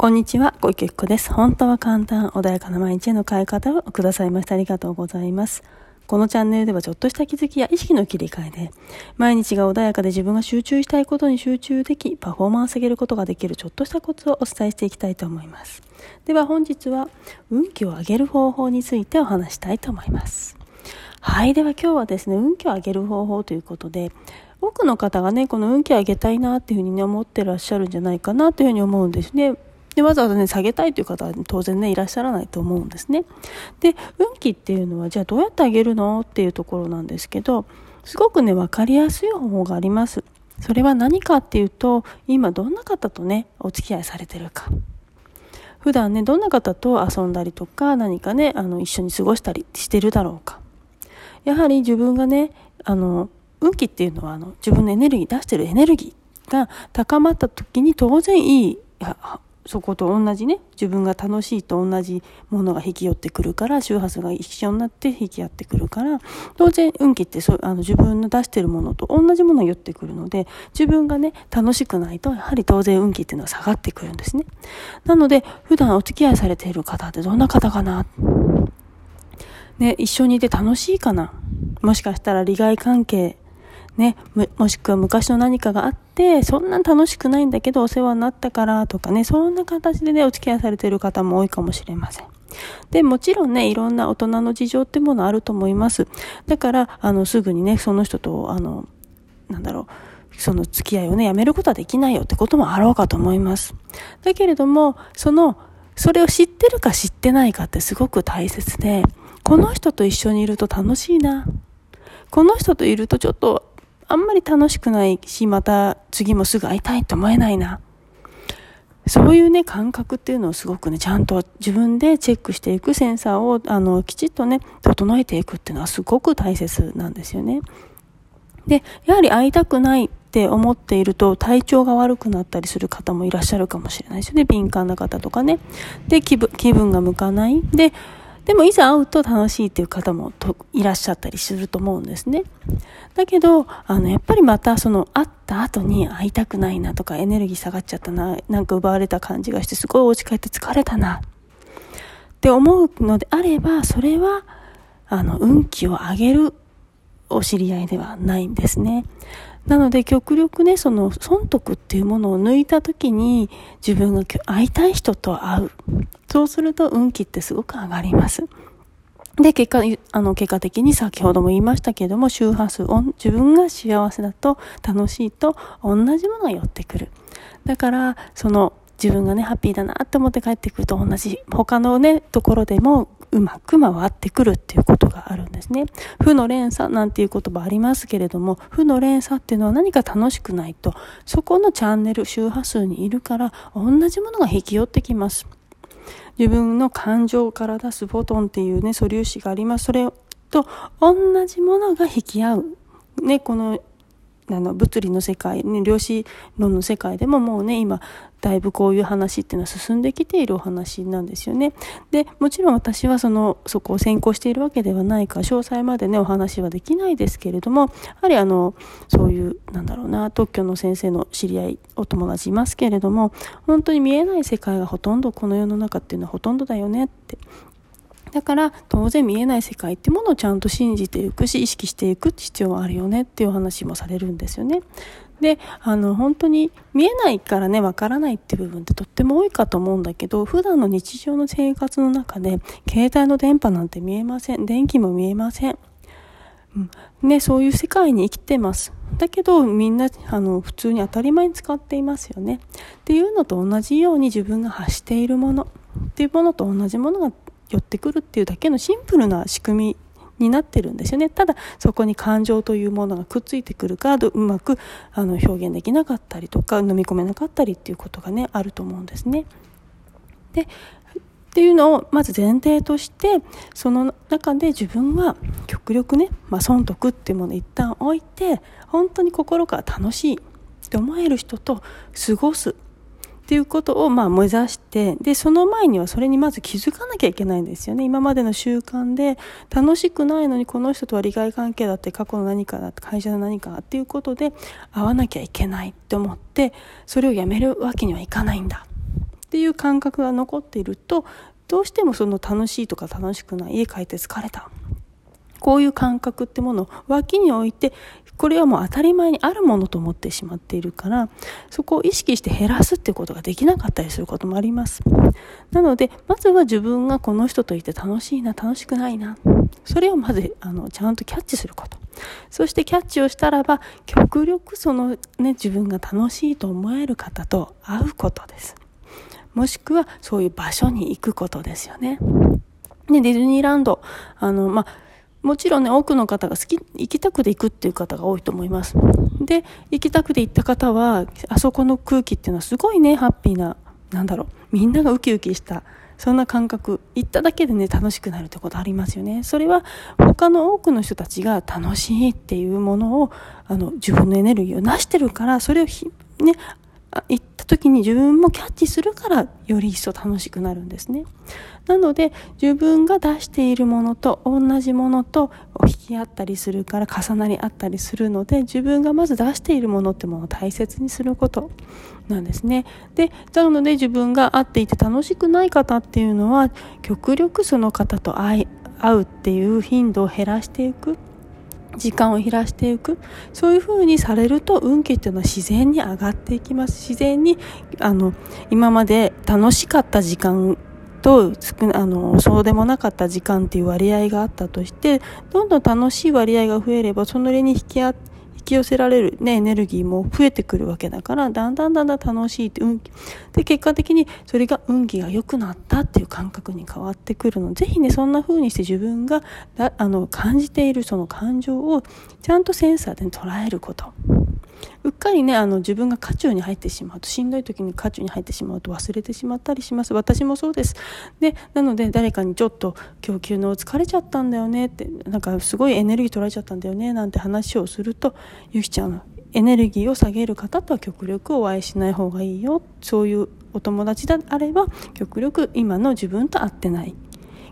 こんにちは、小池子です。本当は簡単、穏やかな毎日への変え方をくださいましてありがとうございます。このチャンネルではちょっとした気づきや意識の切り替えで、毎日が穏やかで自分が集中したいことに集中でき、パフォーマンス上げることができるちょっとしたコツをお伝えしていきたいと思います。では本日は、運気を上げる方法についてお話したいと思います。はい、では今日はですね、運気を上げる方法ということで、多くの方がね、この運気を上げたいなっていうふうにね、思ってらっしゃるんじゃないかなというふうに思うんですね。で、わざわざね、下げたいという方は当然ね、いらっしゃらないと思うんですね。で、運気っていうのは、じゃあどうやってあげるの？っていうところなんですけど、すごくね、わかりやすい方法があります。それは何かっていうと、今どんな方とね、お付き合いされてるか。普段ね、どんな方と遊んだりとか、何かね、あの、一緒に過ごしたりしてるだろうか。やはり自分がね、あの、運気っていうのは、あの、自分のエネルギー、出してるエネルギーが高まった時に当然いいそこと同じね自分が楽しいと同じものが引き寄ってくるから周波数が一緒になって引き合ってくるから当然運気ってそあの自分の出してるものと同じものが寄ってくるので自分がね楽しくないとやはり当然運気っていうのは下がってくるんですね。なので普段お付き合いされている方ってどんな方かな？ね一緒にいて楽しいかな？もしかしたら利害関係ね、もしくは昔の何かがあって、そんな楽しくないんだけどお世話になったからとかね、そんな形でね、お付き合いされてる方も多いかもしれません。で、もちろんね、いろんな大人の事情ってものあると思います。だから、あの、すぐにね、その人と、あの、なんだろう、その付き合いをね、やめることはできないよってこともあろうかと思います。だけれども、その、それを知ってるか知ってないかってすごく大切で、この人と一緒にいると楽しいな。この人といるとちょっとあんまり楽しくないし、また次もすぐ会いたいと思えないな。そういうね、感覚っていうのをすごくね、ちゃんと自分でチェックしていくセンサーを、あの、きちっとね、整えていくっていうのはすごく大切なんですよね。で、やはり会いたくないって思っていると体調が悪くなったりする方もいらっしゃるかもしれないですよね。敏感な方とかね。で、気分、気分が向かない。で、でもいざ会うと楽しいっていう方もいらっしゃったりすると思うんですね。だけど、あの、やっぱりまたその会った後に会いたくないなとかエネルギー下がっちゃったな、なんか奪われた感じがしてすごいお家帰って疲れたなって思うのであれば、それは、あの、運気を上げるお知り合いではないんですね。なので極力ね、その損得っていうものを抜いた時に自分が会いたい人と会う。そうすると運気ってすごく上がります。で、結果、あの、結果的に先ほども言いましたけれども、周波数、自分が幸せだと楽しいと同じものが寄ってくる。だから、その、自分がね、ハッピーだなって思って帰ってくると同じ、他のね、ところでもうまく回ってくるっていうことがあるんですね。負の連鎖なんていう言葉ありますけれども、負の連鎖っていうのは何か楽しくないと、そこのチャンネル、周波数にいるから、同じものが引き寄ってきます。自分の感情から出すフォトンっていうね、素粒子があります。それと同じものが引き合う。ね、このあの物理の世界、ね、量子論の世界でももうね今だいぶこういう話っていうのは進んできているお話なんですよね。でもちろん私はそのそこを先行しているわけではないか詳細までねお話はできないですけれどもやはりあのそういうなんだろうな特許の先生の知り合いお友達いますけれども本当に見えない世界がほとんどこの世の中っていうのはほとんどだよねってだから当然見えない世界ってものをちゃんと信じていくし意識していく必要があるよねっていうお話もされるんですよね。であの本当に見えないからねわからないって部分ってとっても多いかと思うんだけど普段の日常の生活の中で携帯の電波なんて見えません。電気も見えません、うん。ね、そういう世界に生きてます。だけどみんなあの普通に当たり前に使っていますよね。っていうのと同じように自分が発しているもの。っていうものと同じものが寄ってくるっていうだけのシンプルな仕組みになってるんですよね。ただ、そこに感情というものがくっついてくるか、うまくあの表現できなかったりとか、飲み込めなかったりっていうことがね、あると思うんですね。で、っていうのをまず前提としてその中で自分は極力ね、まあ、損得っていうものを一旦置いて本当に心から楽しいって思える人と過ごすっていうことをまあ目指してでその前にはそれにまず気づかなきゃいけないんですよね。今までの習慣で楽しくないのにこの人とは利害関係だって過去の何かだって会社の何かっていうことで会わなきゃいけないって思ってそれをやめるわけにはいかないんだ。っていう感覚が残っているとどうしてもその楽しいとか楽しくない家帰って疲れた。こういう感覚ってものを脇に置いてこれはもう当たり前にあるものと思ってしまっているからそこを意識して減らすっていうことができなかったりすることもあります。なのでまずは自分がこの人といて楽しいな楽しくないな。それをまずあのちゃんとキャッチすること。そしてキャッチをしたらば極力そのね自分が楽しいと思える方と会うことです。もしくはそういう場所に行くことですよね。ね、ディズニーランド、あの、まあ、もちろんね、多くの方が好き、行きたくて行くっていう方が多いと思います。で、行きたくて行った方は、あそこの空気っていうのはすごいね、ハッピーな、なんだろう、みんながウキウキした、そんな感覚、行っただけでね、楽しくなるってことありますよね。それは、他の多くの人たちが楽しいっていうものを、あの、自分のエネルギーを成してるから、それをひ、ね、行っ時に自分もキャッチするからより一層楽しくなるんですね。なので自分が出しているものと同じものと引き合ったりするから重なり合ったりするので自分がまず出しているものってものを大切にすることなんですね。で、なので自分が会っていて楽しくない方っていうのは極力その方と会うっていう頻度を減らしていく。時間を減らしていく。そういう風にされると運気っていうのは自然に上がっていきます。自然にあの今まで楽しかった時間とあのそうでもなかった時間っていう割合があったとしてどんどん楽しい割合が増えればそのれに引き合ってき寄せられる、ね、エネルギーも増えてくるわけだからだんだんだんだん楽しいって運気。で結果的にそれが運気が良くなったっていう感覚に変わってくるの。でぜひねそんな風にして自分があの感じているその感情をちゃんとセンサーで捉えること。うっかりねあの自分が渦中に入ってしまうとしんどい時に渦中に入ってしまうと忘れてしまったりします。私もそうです。でなので誰かにちょっと供給の疲れちゃったんだよねってなんかすごいエネルギー取られちゃったんだよねなんて話をするとゆきちゃんエネルギーを下げる方とは極力お会いしない方がいいよそういうお友達であれば極力今の自分と会ってない。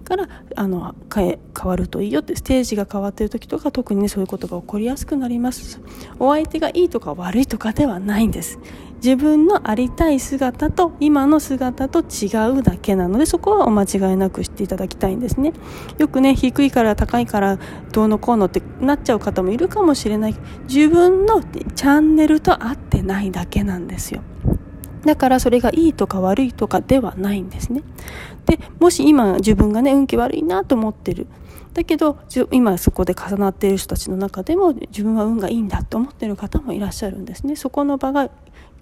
からあの変え変わるといいよってステージが変わっている時とか特にねそういうことが起こりやすくなります。お相手がいいとか悪いとかではないんです。自分のありたい姿と今の姿と違うだけなのでそこはお間違いなくしていただきたいんですね。よくね低いから高いからどうのこうのってなっちゃう方もいるかもしれない。自分のチャンネルと合ってないだけなんですよ。だからそれがいいとか悪いとかではないんですね。で、もし今自分がね、運気悪いなと思ってる。だけど、今そこで重なっている人たちの中でも自分は運がいいんだと思ってる方もいらっしゃるんですね。そこの場が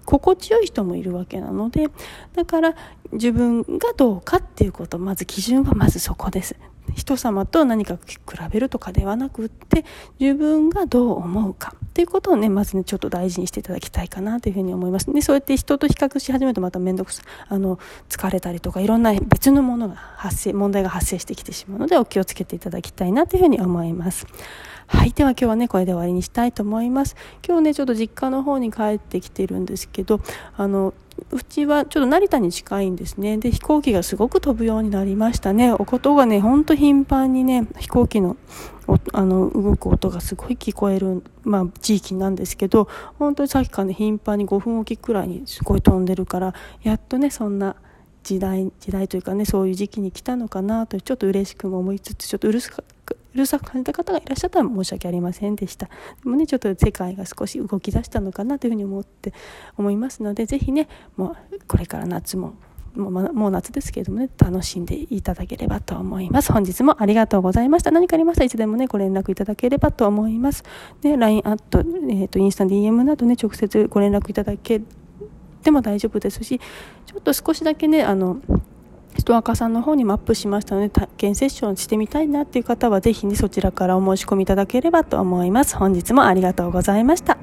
心地よい人もいるわけなので、だから自分がどうかっていうこと、まず基準はまずそこです。人様と何か比べるとかではなくって自分がどう思うかっていうことをねまずねちょっと大事にしていただきたいかなというふうに思いますでそうやって人と比較し始めるとまた面倒くさあの疲れたりとかいろんな別のものが発生問題が発生してきてしまうのでお気をつけていただきたいなというふうに思いますはい。では今日はね、これで終わりにしたいと思います。今日ね、ちょっと実家の方に帰ってきてるんですけど、あの、うちはちょっと成田に近いんですね。で、飛行機がすごく飛ぶようになりましたね。おことがね、ほんと頻繁にね、飛行機のあの動く音がすごい聞こえる、まあ、地域なんですけど、本当にさっきからね、頻繁に5分おきくらいにすごい飛んでるから、やっとね、そんな時代、時代というかね、そういう時期に来たのかなと、ちょっと嬉しくも思いつつ、ちょっとうるさうるさく感じた方がいらっしゃったら申し訳ありませんでした。でもね、ちょっと世界が少し動き出したのかなというふうに思って思いますので、ぜひね、もうこれから夏ももうもう夏ですけれどもね、楽しんでいただければと思います。本日もありがとうございました。何かありましたらいつでもね、ご連絡いただければと思います。で、LINE アット、えっ、ー、と、インスタ DM などね、直接ご連絡いただけても大丈夫ですし、ちょっと少しだけね、あの、ストアカさんの方にもアップしましたので体験セッションしてみたいなっていう方はぜひねそちらからお申し込みいただければと思います。本日もありがとうございました。